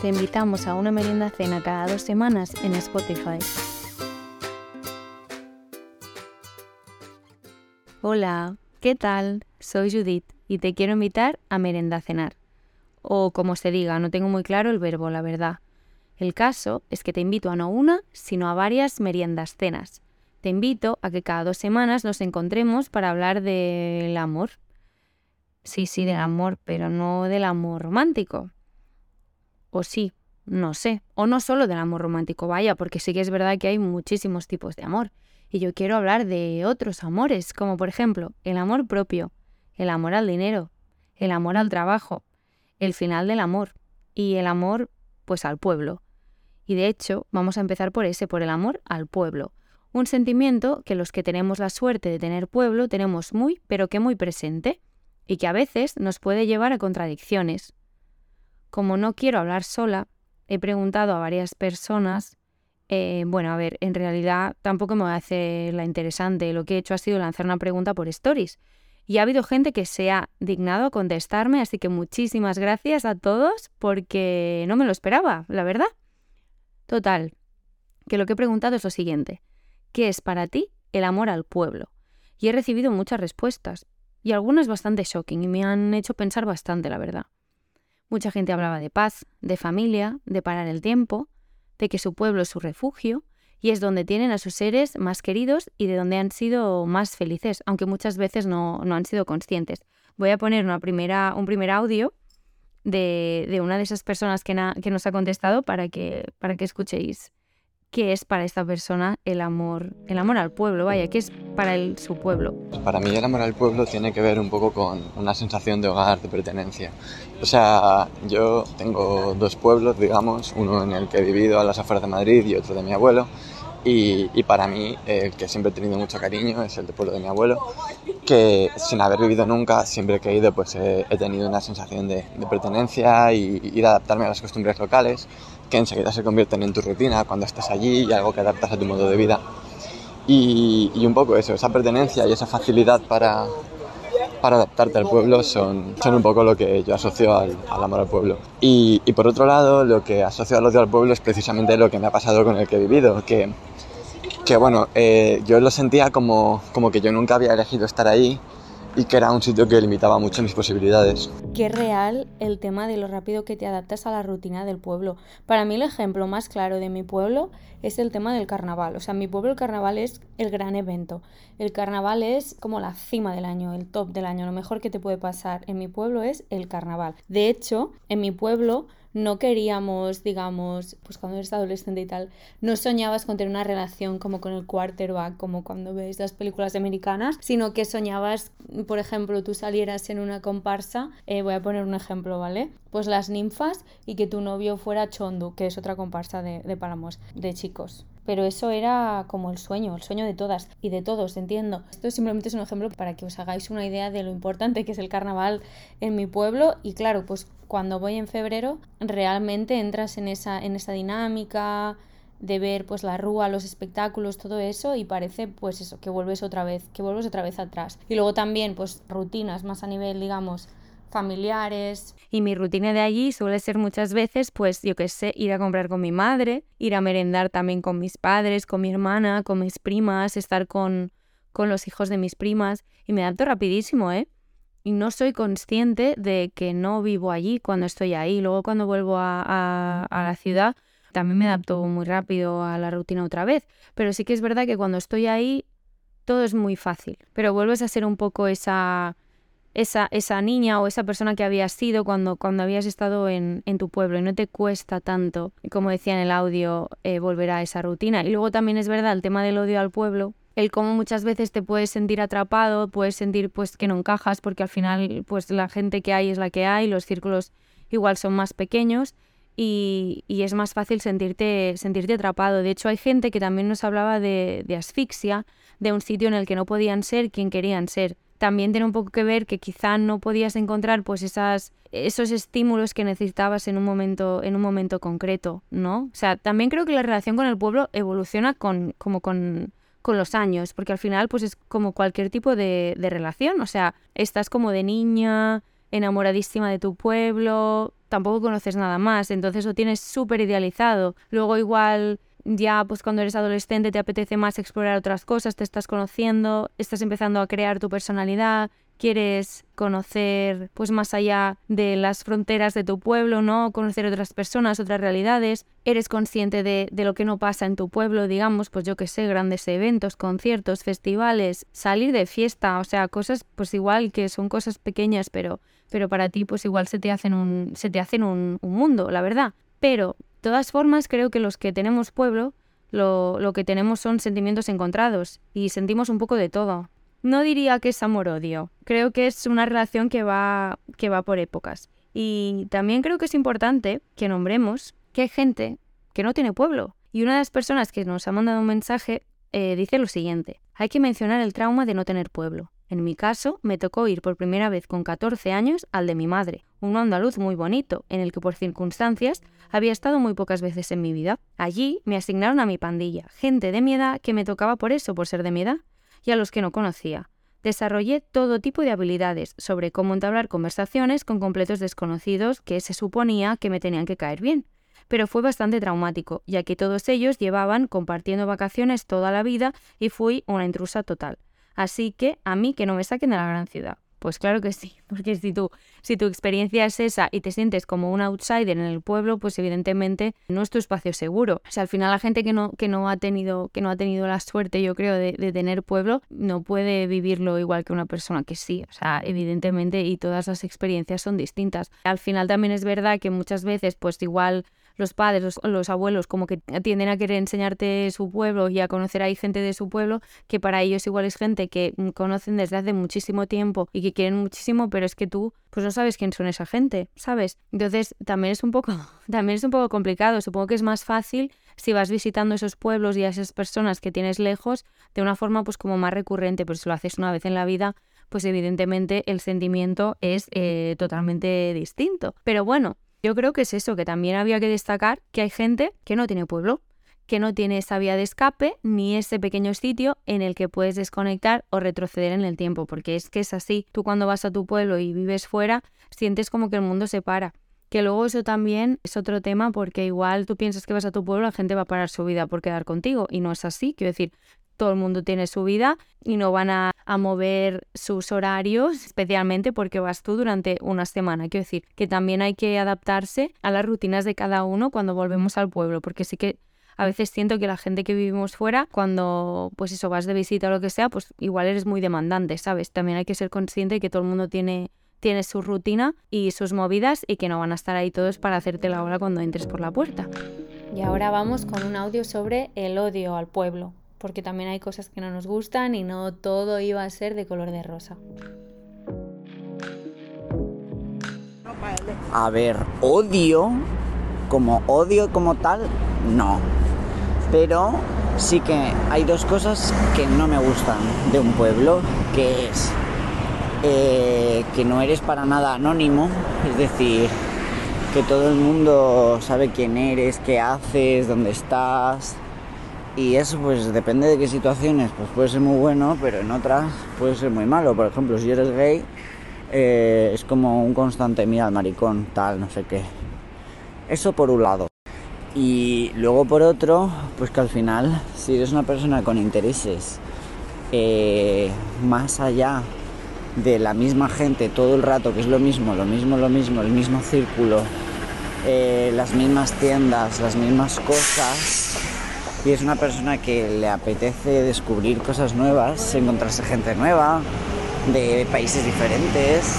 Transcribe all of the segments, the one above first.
te invitamos a una merienda cena cada dos semanas en Spotify. Hola, ¿qué tal? Soy Judith y te quiero invitar a merenda cenar. O como se diga, no tengo muy claro el verbo, la verdad. El caso es que te invito a no una, sino a varias meriendas cenas. Te invito a que cada dos semanas nos encontremos para hablar del amor. Sí, sí, del amor, pero no del amor romántico. O sí, no sé. O no solo del amor romántico, vaya, porque sí que es verdad que hay muchísimos tipos de amor. Y yo quiero hablar de otros amores, como por ejemplo el amor propio, el amor al dinero, el amor al trabajo, el final del amor y el amor pues al pueblo. Y de hecho, vamos a empezar por ese, por el amor al pueblo. Un sentimiento que los que tenemos la suerte de tener pueblo tenemos muy, pero que muy presente, y que a veces nos puede llevar a contradicciones. Como no quiero hablar sola, he preguntado a varias personas eh, bueno, a ver, en realidad tampoco me voy a hacer la interesante. Lo que he hecho ha sido lanzar una pregunta por stories. Y ha habido gente que se ha dignado a contestarme, así que muchísimas gracias a todos porque no me lo esperaba, la verdad. Total, que lo que he preguntado es lo siguiente. ¿Qué es para ti el amor al pueblo? Y he recibido muchas respuestas, y algunas bastante shocking, y me han hecho pensar bastante, la verdad. Mucha gente hablaba de paz, de familia, de parar el tiempo, de que su pueblo es su refugio y es donde tienen a sus seres más queridos y de donde han sido más felices, aunque muchas veces no, han sido conscientes. Voy a poner una primera, un primer audio de, de una de esas personas que, que, nos ha contestado para que, para que escuchéis qué es para esta persona el amor, el amor al pueblo, vaya, qué es para él su pueblo. Para mí el amor al pueblo tiene que ver un poco con una sensación de hogar, de pertenencia. O sea, yo tengo dos pueblos, digamos, uno en el que he vivido a las afueras de Madrid y otro de mi abuelo. Y, y, para mí, el que siempre he tenido mucho cariño es el del pueblo de mi abuelo, que sin haber vivido nunca, siempre que he ido, pues he, tenido una sensación de, de, pertenencia y, y de adaptarme a las costumbres locales que enseguida se convierten en tu rutina cuando estás allí y algo que adaptas a tu modo de vida. Y, un poco eso, esa pertenencia y esa facilidad para, para adaptarte al pueblo son, son un poco lo que yo asocio al, amor al pueblo. Y, por otro lado, lo que asocio al odio al pueblo es precisamente lo que me ha pasado con el que he vivido, que, que bueno, eh, yo lo sentía como, como que yo nunca había elegido estar ahí y que era un sitio que limitaba mucho mis posibilidades. Qué real el tema de lo rápido que te adaptas a la rutina del pueblo. Para mí el ejemplo más claro de mi pueblo es el tema del carnaval. O sea, en mi pueblo el carnaval es el gran evento. El carnaval es como la cima del año, el top del año. Lo mejor que te puede pasar en mi pueblo es el carnaval. De hecho, en mi pueblo no queríamos, digamos, pues cuando eres adolescente y tal, no soñabas con tener una relación como con el quarterback, como cuando ves las películas americanas, sino que soñabas, por ejemplo, tú salieras en una comparsa, eh, voy a poner un ejemplo, ¿vale? Pues las ninfas y que tu novio fuera Chondu, que es otra comparsa de, de Palamos, de chicos pero eso era como el sueño, el sueño de todas y de todos, entiendo. Esto simplemente es un ejemplo para que os hagáis una idea de lo importante que es el carnaval en mi pueblo y claro, pues cuando voy en febrero realmente entras en esa, en esa dinámica de ver pues la rúa, los espectáculos, todo eso y parece pues eso, que vuelves otra vez, que vuelves otra vez atrás. Y luego también pues rutinas más a nivel digamos familiares. Y mi rutina de allí suele ser muchas veces, pues yo qué sé, ir a comprar con mi madre, ir a merendar también con mis padres, con mi hermana, con mis primas, estar con, con los hijos de mis primas. Y me adapto rapidísimo, ¿eh? Y no soy consciente de que no vivo allí cuando estoy ahí. Luego cuando vuelvo a, a, a la ciudad, también me adapto muy rápido a la rutina otra vez. Pero sí que es verdad que cuando estoy ahí, todo es muy fácil. Pero vuelves a ser un poco esa esa, esa niña o esa persona que habías sido cuando, cuando habías estado en, en tu pueblo y no te cuesta tanto, como decía en el audio, eh, volver a esa rutina. Y luego también es verdad el tema del odio al pueblo, el cómo muchas veces te puedes sentir atrapado, puedes sentir pues que no encajas porque al final pues la gente que hay es la que hay, los círculos igual son más pequeños y, y, es más fácil sentirte, sentirte atrapado. De hecho, hay gente que también nos hablaba de, de asfixia, de un sitio en el que no podían ser quien querían ser también tiene un poco que ver que quizá no podías encontrar pues esas, esos estímulos que necesitabas en un momento, en un momento concreto, ¿no? O sea, también creo que la relación con el pueblo evoluciona con, como con, con los años, porque al final pues es como cualquier tipo de, de relación, o sea, estás como de niña, enamoradísima de tu pueblo, tampoco conoces nada más, entonces lo tienes súper idealizado. Luego igual ya pues cuando eres adolescente te apetece más explorar otras cosas, te estás conociendo, estás empezando a crear tu personalidad, quieres conocer pues más allá de las fronteras de tu pueblo, ¿no? Conocer otras personas, otras realidades, eres consciente de, de lo que no pasa en tu pueblo, digamos, pues yo que sé, grandes eventos, conciertos, festivales, salir de fiesta, o sea, cosas pues igual que son cosas pequeñas, pero, pero para ti pues igual se te hacen un, se te hacen un, un mundo, la verdad. Pero todas formas, creo que los que tenemos pueblo, lo, lo que tenemos son sentimientos encontrados y sentimos un poco de todo. No diría que es amor-odio, creo que es una relación que va, que va por épocas. Y también creo que es importante que nombremos que hay gente que no tiene pueblo. Y una de las personas que nos ha mandado un mensaje eh, dice lo siguiente, hay que mencionar el trauma de no tener pueblo. En mi caso, me tocó ir por primera vez con 14 años al de mi madre, un andaluz muy bonito, en el que por circunstancias había estado muy pocas veces en mi vida. Allí me asignaron a mi pandilla, gente de mi edad que me tocaba por eso, por ser de mi edad, y a los que no conocía. Desarrollé todo tipo de habilidades sobre cómo entablar conversaciones con completos desconocidos que se suponía que me tenían que caer bien. Pero fue bastante traumático, ya que todos ellos llevaban compartiendo vacaciones toda la vida y fui una intrusa total. Así que a mí que no me saquen de la gran ciudad. Pues claro que sí, porque si tú, si tu experiencia es esa y te sientes como un outsider en el pueblo, pues evidentemente no es tu espacio seguro. O sea, al final la gente que no, que no ha tenido, que no ha tenido la suerte, yo creo, de, de tener pueblo, no puede vivirlo igual que una persona que sí. O sea, evidentemente, y todas las experiencias son distintas. Al final también es verdad que muchas veces, pues igual los padres, los, abuelos, como que tienden a querer enseñarte su pueblo y a conocer ahí gente de su pueblo, que para ellos igual es gente que mm, conocen desde hace muchísimo tiempo y que quieren muchísimo, pero es que tú pues no sabes quién son esa gente, ¿sabes? Entonces también es un poco, también es un poco complicado. Supongo que es más fácil si vas visitando esos pueblos y a esas personas que tienes lejos de una forma pues como más recurrente, pero si lo haces una vez en la vida, pues evidentemente el sentimiento es eh, totalmente distinto. Pero bueno, yo creo que es eso, que también había que destacar que hay gente que no tiene pueblo, que no tiene esa vía de escape ni ese pequeño sitio en el que puedes desconectar o retroceder en el tiempo, porque es que es así. Tú cuando vas a tu pueblo y vives fuera, sientes como que el mundo se para. Que luego eso también es otro tema porque igual tú piensas que vas a tu pueblo, la gente va a parar su vida por quedar contigo y no es así. Quiero decir, todo el mundo tiene su vida y no van a, mover sus horarios, especialmente porque vas tú durante una semana. Quiero decir que también hay que adaptarse a las rutinas de cada uno cuando volvemos al pueblo, porque sí que a veces siento que la gente que vivimos fuera, cuando pues eso vas de visita o lo que sea, pues igual eres muy demandante, ¿sabes? También hay que ser consciente de que todo el mundo tiene tiene su rutina y sus movidas y que no van a estar ahí todos para hacerte la hora cuando entres por la puerta. Y ahora vamos con un audio sobre el odio al pueblo porque también hay cosas que no nos gustan y no todo iba a ser de color de rosa. A ver, odio, como odio como tal, no. Pero sí que hay dos cosas que no me gustan de un pueblo, que es eh, que no eres para nada anónimo, es decir, que todo el mundo sabe quién eres, qué haces, dónde estás, y eso pues depende de qué situaciones, pues puede ser muy bueno, pero en otras puede ser muy malo. Por ejemplo, si eres gay, eh, es como un constante mira al maricón, tal, no sé qué. Eso por un lado. Y luego por otro, pues que al final, si eres una persona con intereses eh, más allá de la misma gente todo el rato, que es lo mismo, lo mismo, lo mismo, el mismo círculo, eh, las mismas tiendas, las mismas cosas, y es una persona que le apetece descubrir cosas nuevas, encontrarse gente nueva, de países diferentes,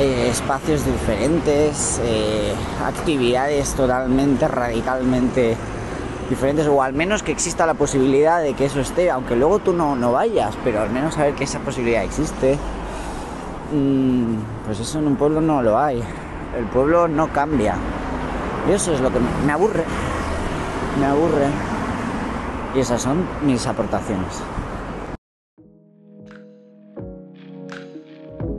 eh, espacios diferentes, eh, actividades totalmente, radicalmente diferentes, o al menos que exista la posibilidad de que eso esté, aunque luego tú no, no vayas, pero al menos saber que esa posibilidad existe. Mm, pues eso en un pueblo no lo hay. El pueblo no cambia. Y eso es lo que me aburre. Me aburre. Y esas son mis aportaciones.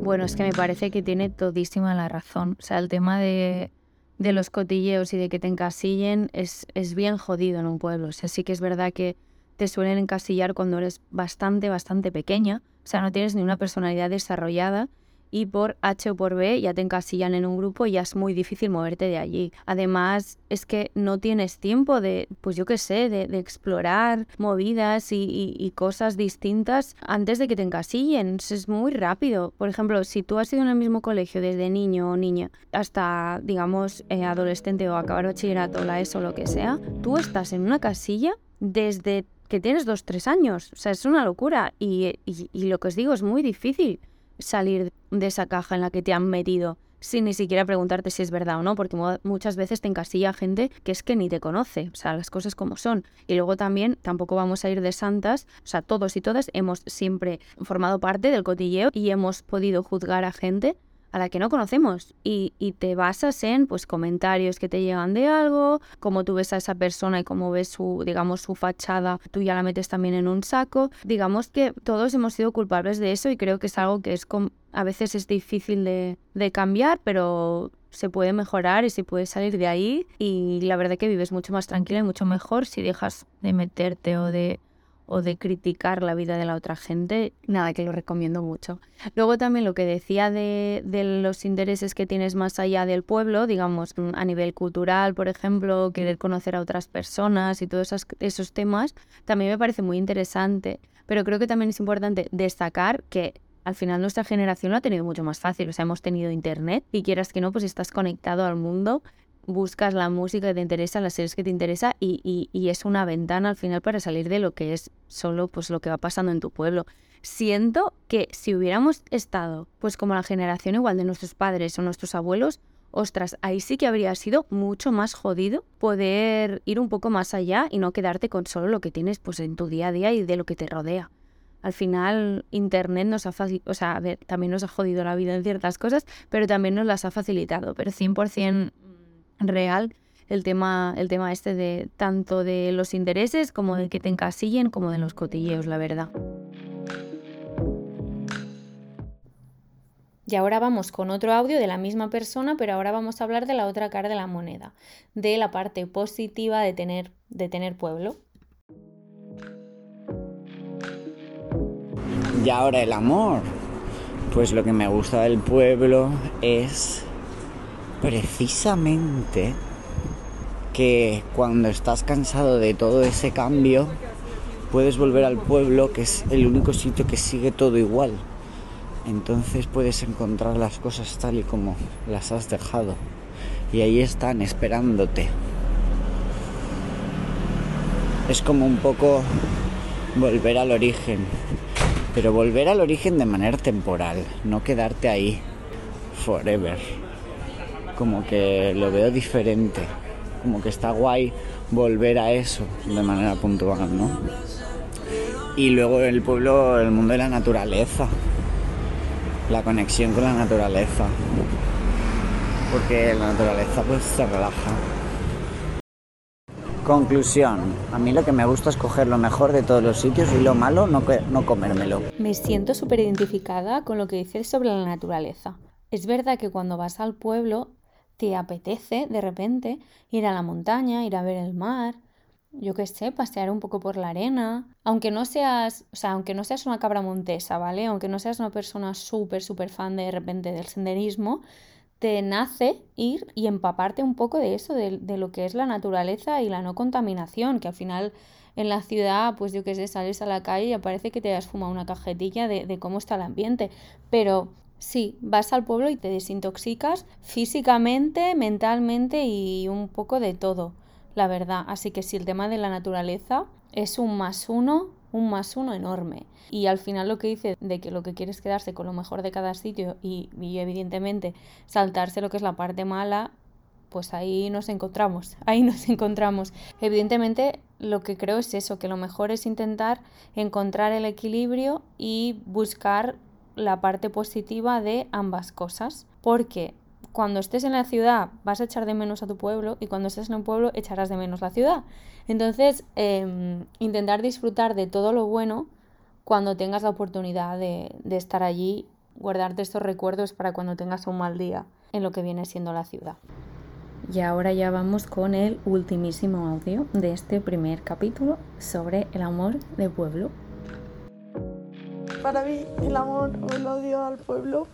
Bueno, es que me parece que tiene todísima la razón. O sea, el tema de, los cotilleos y de que te encasillen es, es bien jodido en un pueblo. O sea, sí que es verdad que te suelen encasillar cuando eres bastante, bastante pequeña. O sea, no tienes ni una personalidad desarrollada y por H o por B ya te encasillan en un grupo y ya es muy difícil moverte de allí. Además, es que no tienes tiempo de, pues yo qué sé, de, explorar movidas y, cosas distintas antes de que te encasillen. Es muy rápido. Por ejemplo, si tú has ido en el mismo colegio desde niño o niña hasta, digamos, eh, adolescente o acabar bachillerato, la ESO o lo que sea, tú estás en una casilla desde que tienes dos, tres años. O sea, es una locura. y lo que os digo es muy difícil salir de esa caja en la que te han metido sin ni siquiera preguntarte si es verdad o no, porque muchas veces te encasilla gente que es que ni te conoce, o sea, las cosas como son. Y luego también tampoco vamos a ir de santas, o sea, todos y todas hemos siempre formado parte del cotilleo y hemos podido juzgar a gente a la que no conocemos y, te basas en pues comentarios que te llegan de algo, cómo tú ves a esa persona y cómo ves su, digamos, su fachada, tú ya la metes también en un saco. Digamos que todos hemos sido culpables de eso y creo que es algo que es a veces es difícil de, de cambiar, pero se puede mejorar y se puede salir de ahí y la verdad que vives mucho más tranquila y mucho mejor si dejas de meterte o de o de criticar la vida de la otra gente, nada, que lo recomiendo mucho. Luego también lo que decía de, los intereses que tienes más allá del pueblo, digamos, a nivel cultural, por ejemplo, querer conocer a otras personas y todos esos, esos temas, también me parece muy interesante. Pero creo que también es importante destacar que al final nuestra generación lo ha tenido mucho más fácil. O sea, hemos tenido internet y quieras que no, pues estás conectado al mundo buscas la música que te interesa, las series que te interesa y, es una ventana al final para salir de lo que es solo pues lo que va pasando en tu pueblo. Siento que si hubiéramos estado pues como la generación igual de nuestros padres o nuestros abuelos, ostras, ahí sí que habría sido mucho más jodido poder ir un poco más allá y no quedarte con solo lo que tienes pues en tu día a día y de lo que te rodea. Al final, Internet nos ha facilitado, o sea, a ver, también nos ha jodido la vida en ciertas cosas, pero también nos las ha facilitado. Pero 100% real el tema, el tema este de tanto de los intereses como de que te encasillen como de los cotilleos, la verdad. Y ahora vamos con otro audio de la misma persona, pero ahora vamos a hablar de la otra cara de la moneda, de la parte positiva de tener, de tener pueblo. Y ahora el amor. Pues lo que me gusta del pueblo es precisamente que cuando estás cansado de todo ese cambio, puedes volver al pueblo, que es el único sitio que sigue todo igual. Entonces puedes encontrar las cosas tal y como las has dejado. Y ahí están esperándote. Es como un poco volver al origen. Pero volver al origen de manera temporal, no quedarte ahí forever como que lo veo diferente, como que está guay volver a eso de manera puntual, ¿no? Y luego el pueblo, el mundo de la naturaleza, la conexión con la naturaleza, porque la naturaleza pues se relaja. Conclusión, a mí lo que me gusta es coger lo mejor de todos los sitios y lo malo no, no comérmelo. Me siento súper identificada con lo que dices sobre la naturaleza. Es verdad que cuando vas al pueblo te apetece de repente ir a la montaña, ir a ver el mar, yo qué sé, pasear un poco por la arena, aunque no seas, o sea, aunque no seas una cabra montesa, ¿vale? Aunque no seas una persona súper, súper fan de, repente del senderismo, te nace ir y empaparte un poco de eso, de, de, lo que es la naturaleza y la no contaminación, que al final en la ciudad, pues yo qué sé, sales a la calle y parece que te has fumado una cajetilla de, de cómo está el ambiente, pero Sí, vas al pueblo y te desintoxicas físicamente, mentalmente y un poco de todo, la verdad. Así que si el tema de la naturaleza es un más uno, un más uno enorme. Y al final lo que dice de que lo que quiere es quedarse con lo mejor de cada sitio y, y evidentemente saltarse lo que es la parte mala, pues ahí nos encontramos, ahí nos encontramos. Evidentemente lo que creo es eso, que lo mejor es intentar encontrar el equilibrio y buscar la parte positiva de ambas cosas, porque cuando estés en la ciudad vas a echar de menos a tu pueblo y cuando estés en un pueblo echarás de menos la ciudad. Entonces, em, intentar disfrutar de todo lo bueno cuando tengas la oportunidad de, de estar allí, guardarte estos recuerdos para cuando tengas un mal día en lo que viene siendo la ciudad. Y ahora ya vamos con el ultimísimo audio de este primer capítulo sobre el amor de pueblo para mí el amor o el odio al pueblo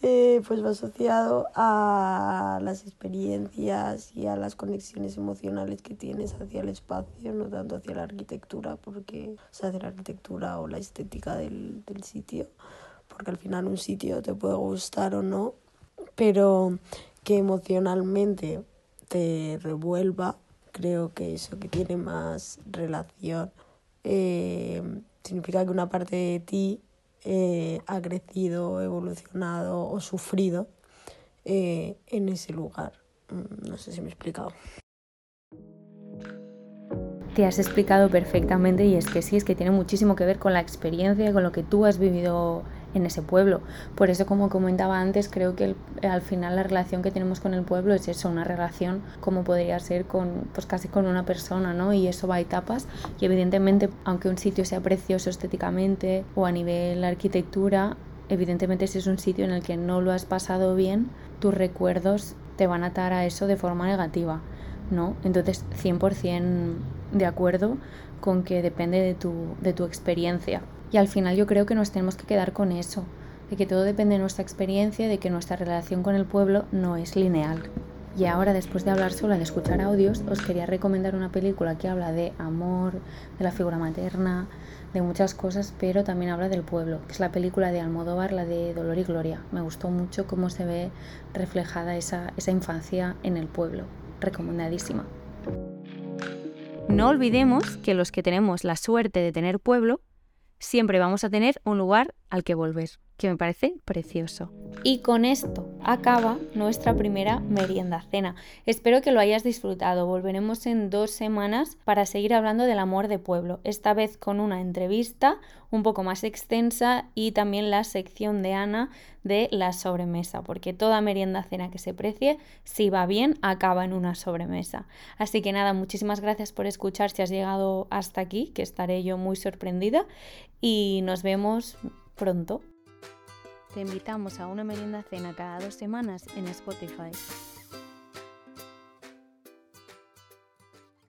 eh, pues va asociado a las experiencias y a las conexiones emocionales que tienes hacia el espacio, no tanto hacia la arquitectura, porque o hacia la arquitectura o la estética del, del sitio, porque al final un sitio te puede gustar o no, pero que emocionalmente te revuelva, creo que eso que tiene más relación eh, significa que una parte de ti eh, ha crecido, evolucionado o sufrido eh, en ese lugar. Mm, no sé si me he explicado. Te has explicado perfectamente y es que sí, es que tiene muchísimo que ver con la experiencia, con lo que tú has vivido en ese pueblo. Por eso, como comentaba antes, creo que al final la relación que tenemos con el pueblo es eso, una relación como podría ser con, pues casi con una persona, ¿no? Y eso va a etapas. Y evidentemente, aunque un sitio sea precioso estéticamente o a nivel arquitectura, evidentemente si es un sitio en el que no lo has pasado bien, tus recuerdos te van a atar a eso de forma negativa, ¿no? Entonces, 100% de acuerdo con que depende de tu, de tu experiencia. Y al final yo creo que nos tenemos que quedar con eso, de que todo depende de nuestra experiencia, de que nuestra relación con el pueblo no es lineal. Y ahora, después de hablar sola, de escuchar audios, os quería recomendar una película que habla de amor, de la figura materna, de muchas cosas, pero también habla del pueblo, que es la película de Almodóvar, la de Dolor y Gloria. Me gustó mucho cómo se ve reflejada esa, esa infancia en el pueblo. Recomendadísima. No olvidemos que los que tenemos la suerte de tener pueblo, siempre vamos a tener un lugar al que volver, que me parece precioso. Y con esto acaba nuestra primera merienda cena. Espero que lo hayas disfrutado. Volveremos en dos semanas para seguir hablando del amor de pueblo, esta vez con una entrevista un poco más extensa y también la sección de Ana de la sobremesa, porque toda merienda cena que se precie, si va bien, acaba en una sobremesa. Así que nada, muchísimas gracias por escuchar si has llegado hasta aquí, que estaré yo muy sorprendida y nos vemos pronto. Te invitamos a una merienda cena cada dos semanas en Spotify.